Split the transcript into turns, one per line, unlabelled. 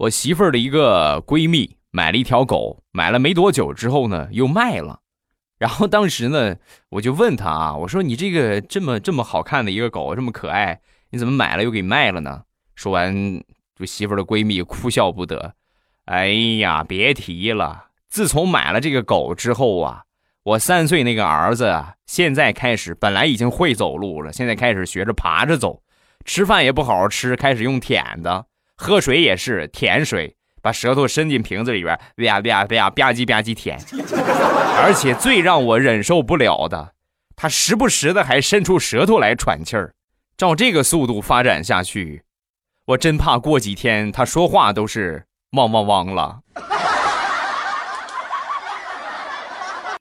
我媳妇儿的一个闺蜜买了一条狗，买了没多久之后呢，又卖了。然后当时呢，我就问她啊，我说你这个这么这么好看的一个狗，这么可爱，你怎么买了又给卖了呢？说完，就媳妇儿的闺蜜哭笑不得。哎呀，别提了，自从买了这个狗之后啊。我三岁那个儿子啊，现在开始本来已经会走路了，现在开始学着爬着走，吃饭也不好好吃，开始用舔的，喝水也是舔水，把舌头伸进瓶子里边，吧吧吧吧唧吧唧舔。而且最让我忍受不了的，他时不时的还伸出舌头来喘气儿。照这个速度发展下去，我真怕过几天他说话都是汪汪汪了。